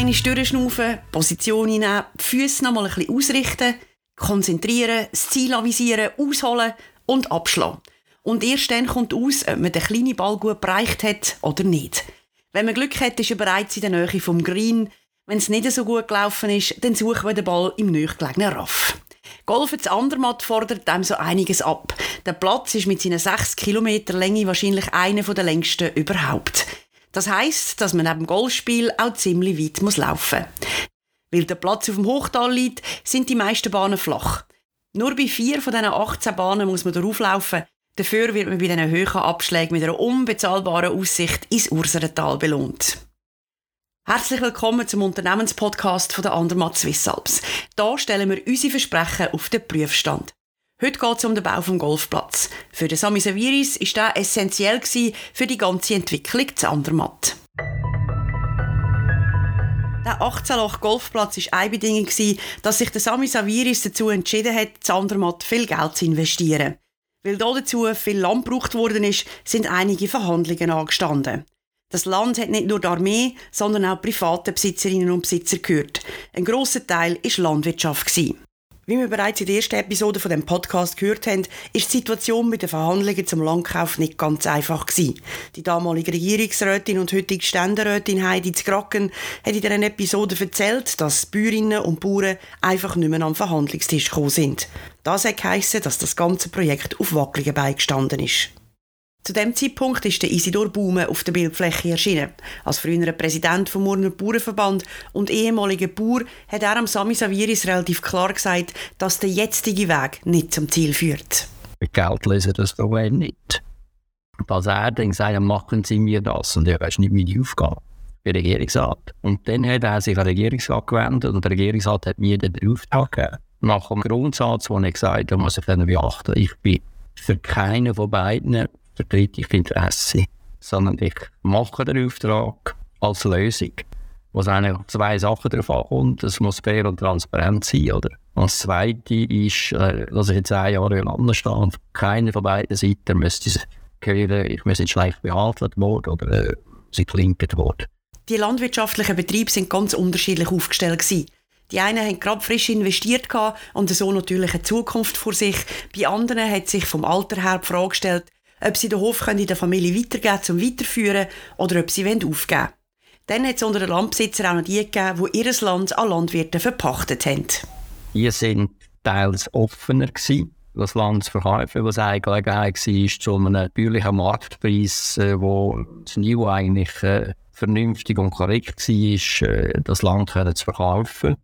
Eine durchschnaufen, Position einnehmen, die Füße noch mal ein bisschen ausrichten, konzentrieren, das Ziel avisieren, ausholen und abschlagen. Und erst dann kommt aus, ob man den kleinen Ball gut bereicht hat oder nicht. Wenn man Glück hat, ist er bereits in der Nähe vom Green. Wenn es nicht so gut gelaufen ist, dann suchen wir den Ball im nächstgelegenen Raff. Golf ins Andermatt fordert dem so einiges ab. Der Platz ist mit seiner 6 Kilometer Länge wahrscheinlich einer der längsten überhaupt. Das heißt, dass man neben dem Golfspiel auch ziemlich weit muss laufen Weil der Platz auf dem Hochtal liegt, sind die meisten Bahnen flach. Nur bei vier von diesen 18 Bahnen muss man darauf laufen. Dafür wird man bei diesen hohen Abschlägen mit einer unbezahlbaren Aussicht ins Urserental belohnt. Herzlich willkommen zum Unternehmenspodcast von der Andermatt Swiss Alps. Hier stellen wir unsere Versprechen auf den Prüfstand. Heute geht es um den Bau vom Golfplatz. Für den Sami Saviris ist der essentiell für die ganze Entwicklung zu Andermatt. Der 18-Loch Golfplatz war eine Bedingung, dass sich der Sami Saviris dazu entschieden hat, zu Andermatt viel Geld zu investieren. Weil dazu viel Land gebraucht worden ist, sind einige Verhandlungen angestanden. Das Land hat nicht nur die Armee, sondern auch private Besitzerinnen und Besitzer gehört. Ein grosser Teil war Landwirtschaft. Wie wir bereits in der ersten Episode von dem Podcast gehört haben, ist die Situation mit den Verhandlungen zum Landkauf nicht ganz einfach gewesen. Die damalige Regierungsrätin und heutige Ständerätin Heidi Zgracken hat in dieser Episode erzählt, dass Bäuerinnen und Bauern einfach nicht mehr am Verhandlungstisch gekommen sind. Das hat geheissen, dass das ganze Projekt auf wackeligen Beinen gestanden ist. Zu dem Zeitpunkt ist der Isidor Baume auf der Bildfläche erschienen. Als früherer Präsident vom Murner Bauernverband und ehemaliger Bauer hat er am Sami Saviris relativ klar gesagt, dass der jetzige Weg nicht zum Ziel führt. Mit Geld lesen das Problem nicht. Als er dann gesagt hat, machen Sie mir das, und ja, das ist nicht meine Aufgabe, der Regierungsrat. Und dann hat er sich an den Regierungsrat gewendet und der Regierungsrat hat mir den Auftrag gegeben. Nach dem Grundsatz, wo er gesagt hat, muss ich dann beachten, ich bin für keinen von beiden vertrete ich Interesse, sondern ich mache den Auftrag als Lösung. Wo es eigentlich zwei Sachen darauf ankommt. Es muss fair und transparent sein. Oder? Und das Zweite ist, äh, dass ich jetzt zehn Jahre lang stehe und keiner von beiden Seiten müsste hören, ich müsste schlecht behandelt worden oder äh, sie klinken worden. Die landwirtschaftlichen Betriebe sind ganz unterschiedlich aufgestellt. Gewesen. Die einen haben gerade frisch investiert und so natürlich eine Zukunft vor sich. Bei anderen hat sich vom Alter her die Frage gestellt, ob sie den Hof in der Familie weitergeben zum Weiterführen oder ob sie aufgeben wollen. Dann hat es unter den Landbesitzern auch noch die gegeben, die ihr Land an Landwirte verpachtet haben. Die sind teils offener gewesen, das Land zu verkaufen, was eine Gelegenheit war, zu einem natürlichen Marktpreis, äh, wo das Niveau eigentlich äh, vernünftig und korrekt war, äh, das Land zu verkaufen.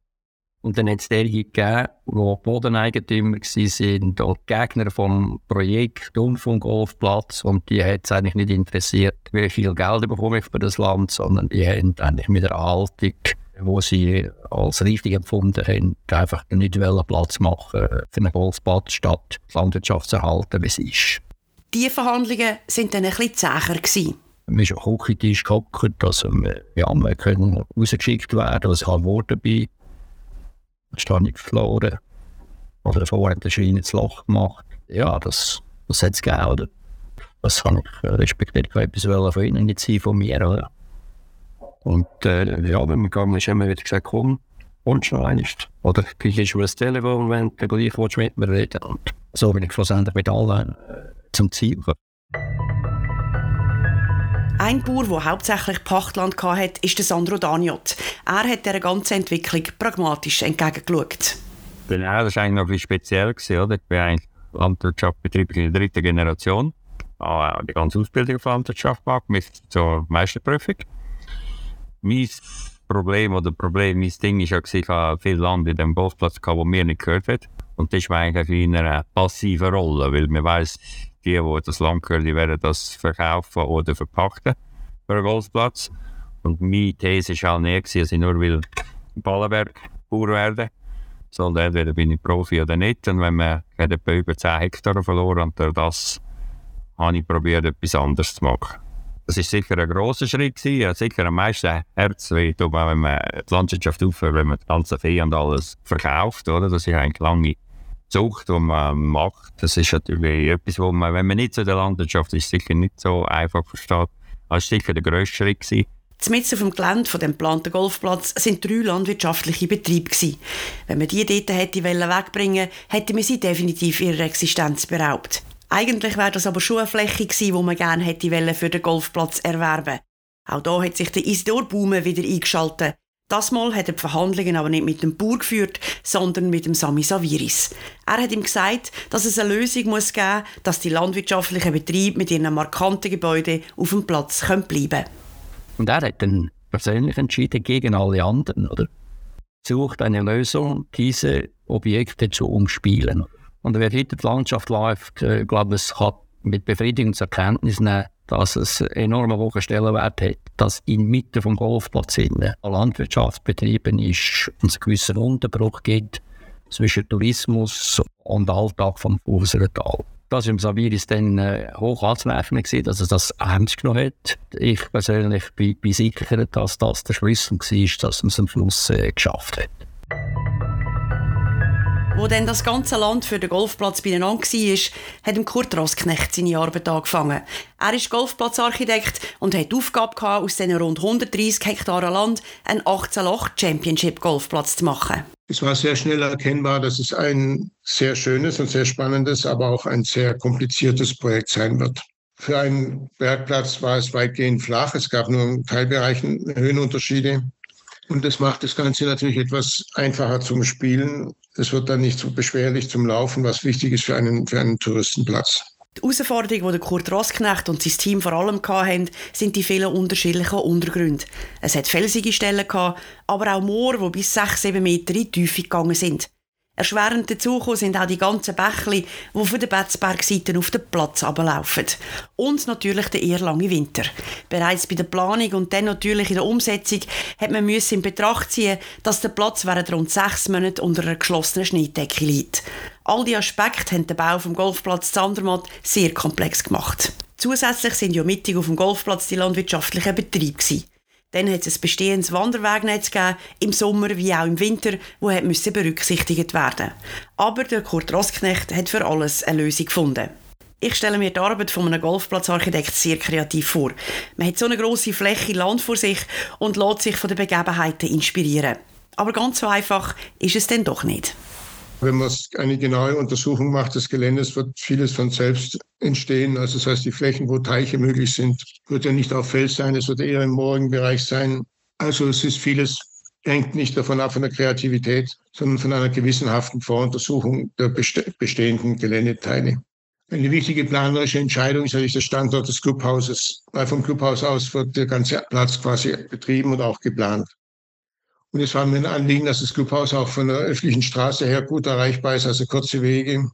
Und dann hat es derige gegeben, die Bodeneigentümer waren und Gegner vom Projekt Golfplatz. Und die hat es eigentlich nicht interessiert, wie viel Geld bekomme ich für das Land, sondern die haben eigentlich mit der Haltung, wo sie als richtig empfunden haben, einfach nicht Platz machen für einen Golfplatz, statt die Landwirtschaft zu erhalten, wie sie ist. Diese Verhandlungen waren dann ein bisschen zäher. Wir sind am Küchentisch gehockt, also wir, ja, wir können rausgeschickt werden, was ich halt geworden bin ich verloren. Oder davor hat der Schwein ins Loch gemacht. Ja, das, das hat es gegeben, oder? Das habe ich äh, respektiert. Ich etwas von ihnen nicht sein, von mir, oder? Und äh, ja, wenn wir gegangen ist, haben wir wieder gesagt, komm, und schon einmal. Oder kriegst du das Telefon, wenn du gleich willst, mit mir reden Und so bin ich schlussendlich mit allen äh, zum Ziel gekommen. Ein Bauer, der hauptsächlich Pachtland hatte, ist Sandro Daniot. Er hat dieser ganzen Entwicklung pragmatisch entgegengeschaut. Genau, das war eigentlich noch bisschen speziell. Oder? Ich bin eigentlich Landwirtschaft in der dritten Generation. Auch die ganze Ausbildung auf Landwirtschaft gemacht, bis zur Meisterprüfung. Mein Problem oder Problem, mein Ding war ja, ich viel Land in dem Golfplatz, das mir nicht gehört hat. Und das ist eigentlich in einer passiven Rolle, weil man weiß, die, die das Land die werden das verkaufen oder verpachten für einen Golfplatz. Und meine These war auch nicht, dass ich nur will Ballenberg Bauer werden sondern entweder bin ich Profi oder nicht. Und wenn man über 10 Hektar verloren und durch das habe ich probiert, etwas anderes zu machen. Das war sicher ein grosser Schritt. Gewesen. Sicher am meisten Herz wenn man die Landwirtschaft aufhört, wenn man das ganze Vieh und alles verkauft. Oder? Das ist eigentlich lange Zucht, die man macht, das ist natürlich etwas, wo man, wenn man nicht zu der Landwirtschaft ist, sicher nicht so einfach versteht. Das war sicher der grösste Schritt. Gewesen. Zumindest auf dem Gelände von dem geplanten Golfplatz sind drei landwirtschaftliche Betriebe gewesen. Wenn man die dort hätte wegbringen hätte man sie definitiv ihrer Existenz beraubt. Eigentlich wäre das aber schon eine Fläche gewesen, die man gerne hätte für den Golfplatz erwerben Auch da hat sich der Isidor Baume wieder eingeschaltet. Das Mal hat er die Verhandlungen aber nicht mit dem Bauer geführt, sondern mit dem Sami Saviris. Er hat ihm gesagt, dass es eine Lösung muss geben muss, dass die landwirtschaftlichen Betriebe mit ihren markanten Gebäuden auf dem Platz bleiben können. Und er hat dann persönlich entschieden gegen alle anderen, oder? Sucht eine Lösung, diese Objekte zu umspielen. Und wer hinter die Landschaft läuft, äh, glaube ich, kann mit Befriedigung zur Kenntnis nehmen, dass es enormen hohen Stellenwert hat, dass inmitten vom Golfplatz eine Landwirtschaft betrieben ist und es einen gewissen Unterbruch gibt zwischen Tourismus und Alltag vom Tal. Das war im Saviris dann äh, hoch anzuwerfen, dass er das ernst genommen hat. Ich persönlich bin, bin sicher, dass das der Schlüssel war, dass man es am Schluss äh, geschafft hat. Wo dann das ganze Land für den Golfplatz beieinander war, hat Kurt Rosknecht seine Arbeit angefangen. Er ist Golfplatzarchitekt und hat die Aufgabe gehabt, aus diesen rund 130 Hektaren Land einen 18-Loch Championship Golfplatz zu machen. Es war sehr schnell erkennbar, dass es ein sehr schönes und sehr spannendes, aber auch ein sehr kompliziertes Projekt sein wird. Für einen Bergplatz war es weitgehend flach. Es gab nur in Teilbereichen Höhenunterschiede. Und das macht das Ganze natürlich etwas einfacher zum Spielen. Es wird dann nicht so beschwerlich zum Laufen, was wichtig ist für einen, für einen Touristenplatz. Die Herausforderung, die Kurt Rosknecht und sein Team vor allem hatten, sind die vielen unterschiedlichen Untergründe. Es hat felsige Stellen, aber auch Moore, die bis 6-7 Meter in die Tiefe gegangen sind. Erschwerend dazu sind auch die ganzen Bächli, die von den Betzbergseiten auf den Platz ablaufen. Und natürlich der eher lange Winter. Bereits bei der Planung und dann natürlich in der Umsetzung hat man in Betracht ziehen, dass der Platz während rund sechs Monaten unter einer geschlossenen Schneedecke liegt. All diese Aspekte haben den Bau vom Golfplatz Zandermatt sehr komplex gemacht. Zusätzlich sind ja mittig auf dem Golfplatz die landwirtschaftlichen Betriebe gewesen. Dann hat es ein bestehendes Wanderwegnetz gegeben, im Sommer wie auch im Winter, wo müssen berücksichtigt werden. Aber der Kurt Rosknecht hat für alles eine Lösung gefunden. Ich stelle mir die Arbeit von einem Golfplatzarchitekt sehr kreativ vor. Man hat so eine große Fläche Land vor sich und lässt sich von den Begebenheiten inspirieren. Aber ganz so einfach ist es denn doch nicht. Wenn man eine genaue Untersuchung macht des Geländes, wird vieles von selbst entstehen. Also das heißt, die Flächen, wo Teiche möglich sind, wird ja nicht auf Fels sein, es wird eher im Morgenbereich sein. Also es ist vieles, hängt nicht davon ab von der Kreativität, sondern von einer gewissenhaften Voruntersuchung der bestehenden Geländeteile. Eine wichtige planerische Entscheidung ist natürlich der Standort des Clubhauses, weil vom Clubhaus aus wird der ganze Platz quasi betrieben und auch geplant. Und es war mir ein Anliegen, dass das Clubhaus auch von der öffentlichen Straße her gut erreichbar ist, also kurze Wege.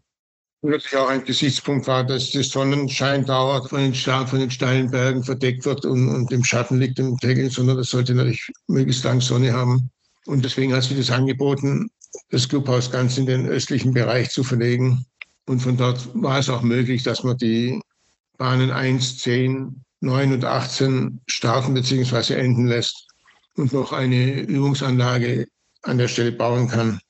Wirklich auch ein Gesichtspunkt war, dass der Sonnenschein dauert, von den, von den steilen Bergen verdeckt wird und, und im Schatten liegt im Tegel, sondern das sollte natürlich möglichst lang Sonne haben. Und deswegen hat sich das angeboten, das Clubhaus ganz in den östlichen Bereich zu verlegen. Und von dort war es auch möglich, dass man die Bahnen 1, 10, 9 und 18 starten bzw. enden lässt und noch eine Übungsanlage an der Stelle bauen kann.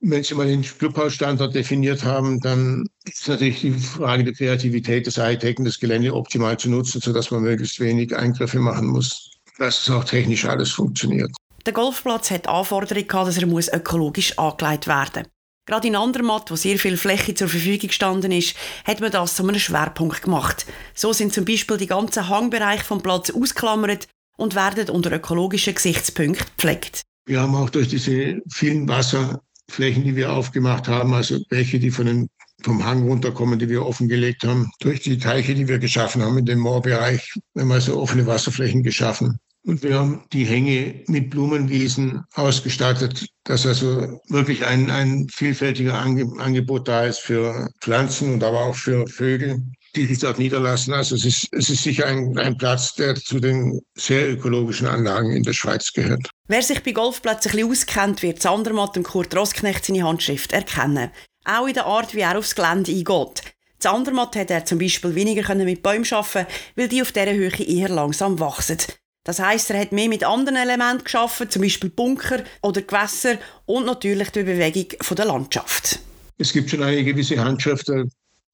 Wenn Sie mal den Clubhausstandort definiert haben, dann ist natürlich die Frage der Kreativität des Architekten, das Gelände optimal zu nutzen, sodass man möglichst wenig Eingriffe machen muss, dass es auch technisch alles funktioniert. Der Golfplatz hat Anforderungen gehabt, dass er muss ökologisch angelegt werden muss. Gerade in Andermatt, wo sehr viel Fläche zur Verfügung gestanden ist, hat man das zu einem Schwerpunkt gemacht. So sind zum Beispiel die ganzen Hangbereiche vom Platz ausklammert und werden unter ökologischen Gesichtspunkten gepflegt. Wir haben auch durch diese vielen Wasserflächen, die wir aufgemacht haben, also welche, die von den, vom Hang runterkommen, die wir offengelegt haben, durch die Teiche, die wir geschaffen haben in dem Moorbereich, haben wir also offene Wasserflächen geschaffen. Und wir haben die Hänge mit Blumenwiesen ausgestattet, dass also wirklich ein, ein vielfältiger Angebot da ist für Pflanzen und aber auch für Vögel die sich dort niederlassen. Also es ist, es ist sicher ein, ein Platz, der zu den sehr ökologischen Anlagen in der Schweiz gehört. Wer sich bei Golfplätzen ein bisschen auskennt, wird Zandermatt und Kurt Rosknecht seine Handschrift erkennen. Auch in der Art, wie er aufs Gelände eingeht. Zandermatt hat er zum Beispiel weniger mit Bäumen arbeiten weil die auf dieser Höhe eher langsam wachsen. Das heißt, er hat mehr mit anderen Elementen geschaffen, zum Beispiel Bunker oder Gewässer und natürlich die Bewegung der Landschaft. Es gibt schon eine gewisse Handschrift der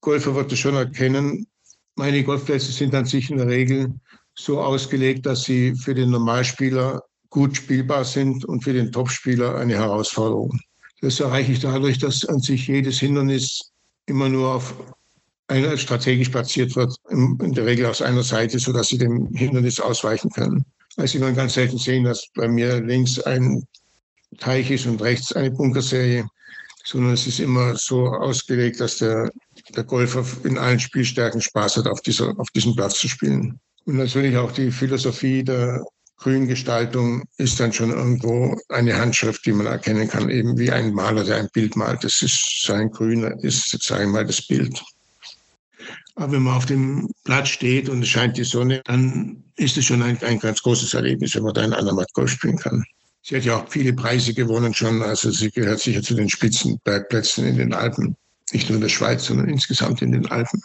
Golfer wird das schon erkennen. Meine Golfplätze sind an sich in der Regel so ausgelegt, dass sie für den Normalspieler gut spielbar sind und für den Topspieler eine Herausforderung. Das erreiche ich dadurch, dass an sich jedes Hindernis immer nur auf einer strategisch platziert wird, in der Regel aus einer Seite, sodass sie dem Hindernis ausweichen können. Also man ganz selten sehen, dass bei mir links ein Teich ist und rechts eine Bunkerserie, sondern es ist immer so ausgelegt, dass der, der Golfer in allen Spielstärken Spaß hat, auf, dieser, auf diesem Platz zu spielen. Und natürlich auch die Philosophie der Grüngestaltung ist dann schon irgendwo eine Handschrift, die man erkennen kann, eben wie ein Maler, der ein Bild malt. Das ist sein Grün, ist, sage ich mal, das Bild. Aber wenn man auf dem Platz steht und es scheint die Sonne, dann ist es schon ein, ein ganz großes Erlebnis, wenn man da in Andermatt Golf spielen kann. Sie hat ja auch viele Preise gewonnen schon, also sie gehört sicher zu den Spitzenbergplätzen in den Alpen. Nicht nur in der Schweiz, sondern insgesamt in den Alpen.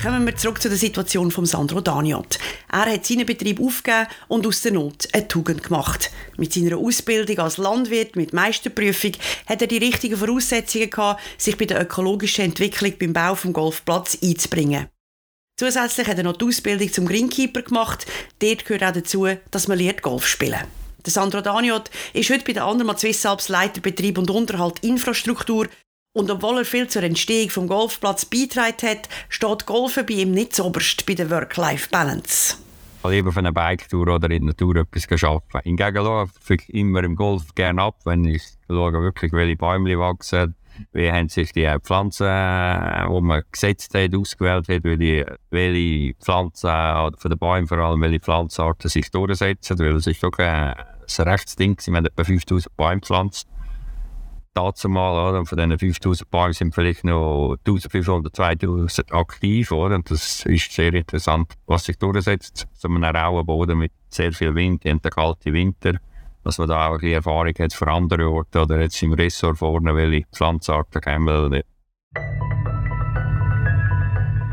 Kommen wir zurück zu der Situation von Sandro Daniot. Er hat seinen Betrieb aufgegeben und aus der Not eine Tugend gemacht. Mit seiner Ausbildung als Landwirt mit Meisterprüfung hat er die richtigen Voraussetzungen gehabt, sich bei der ökologischen Entwicklung beim Bau vom Golfplatz einzubringen. Zusätzlich hat er noch die Ausbildung zum Greenkeeper gemacht. Dort gehört auch dazu, dass man lernt Golf spielen. Der Sandro Daniot ist heute bei der Andermatt Swiss Alps Leiter Betrieb und Unterhalt Infrastruktur und obwohl er viel zur Entstehung vom Golfplatz beitragen hat, steht Golfen bei ihm nicht oberst bei der Work-Life-Balance. Lieber auf einer Bike-Tour oder in der Natur etwas arbeiten. Hingegen schaue ich immer im Golf gerne ab, wenn ich schaue wirklich, welche Bäume wachsen, wie haben sich die Pflanzen, die man gesetzt hat, ausgewählt hat, welche, welche Pflanzen, von den Bäumen vor allem, welche Pflanzenarten sich durchsetzen, weil es ist doch ein, ein rechtes Ding, wir haben etwa 5000 Bäume gepflanzt dazu mal, oder? Und von diesen 5000 Bäumen sind vielleicht noch 1500, 2000 aktiv, oder? Und das ist sehr interessant, was sich durchsetzt. So einem rauen Boden mit sehr viel Wind, und kalten Winter, dass man da auch die Erfahrung hat für andere Orte oder jetzt im Ressort vorne, welche Pflanzenarten kommen.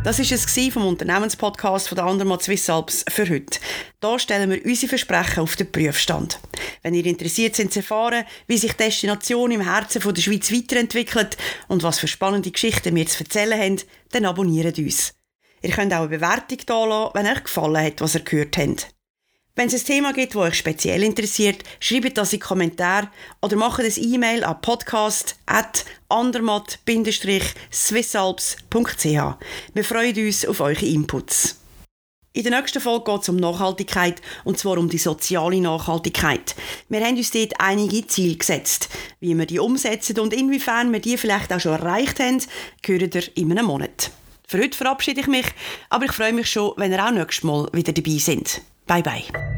Das ist es vom Unternehmenspodcast von der Andermatt Swiss Alps für heute. Hier stellen wir unsere Versprechen auf den Prüfstand. Wenn ihr interessiert sind zu erfahren, wie sich Destination im Herzen der Schweiz weiterentwickelt und was für spannende Geschichten wir zu erzählen haben, dann abonniert uns. Ihr könnt auch eine Bewertung da lassen, wenn euch gefallen hat, was ihr gehört habt. Wenn es ein Thema gibt, das euch speziell interessiert, schreibt das in die Kommentare oder macht ein E-Mail an podcast.andermatt-swissalps.ch. Wir freuen uns auf eure Inputs. In der nächsten Folge geht es um Nachhaltigkeit und zwar um die soziale Nachhaltigkeit. Wir haben uns dort einige Ziele gesetzt. Wie wir die umsetzen und inwiefern wir die vielleicht auch schon erreicht haben, hören ihr in einem Monat. Für heute verabschiede ich mich, aber ich freue mich schon, wenn ihr auch nächstes Mal wieder dabei seid. Bye bye.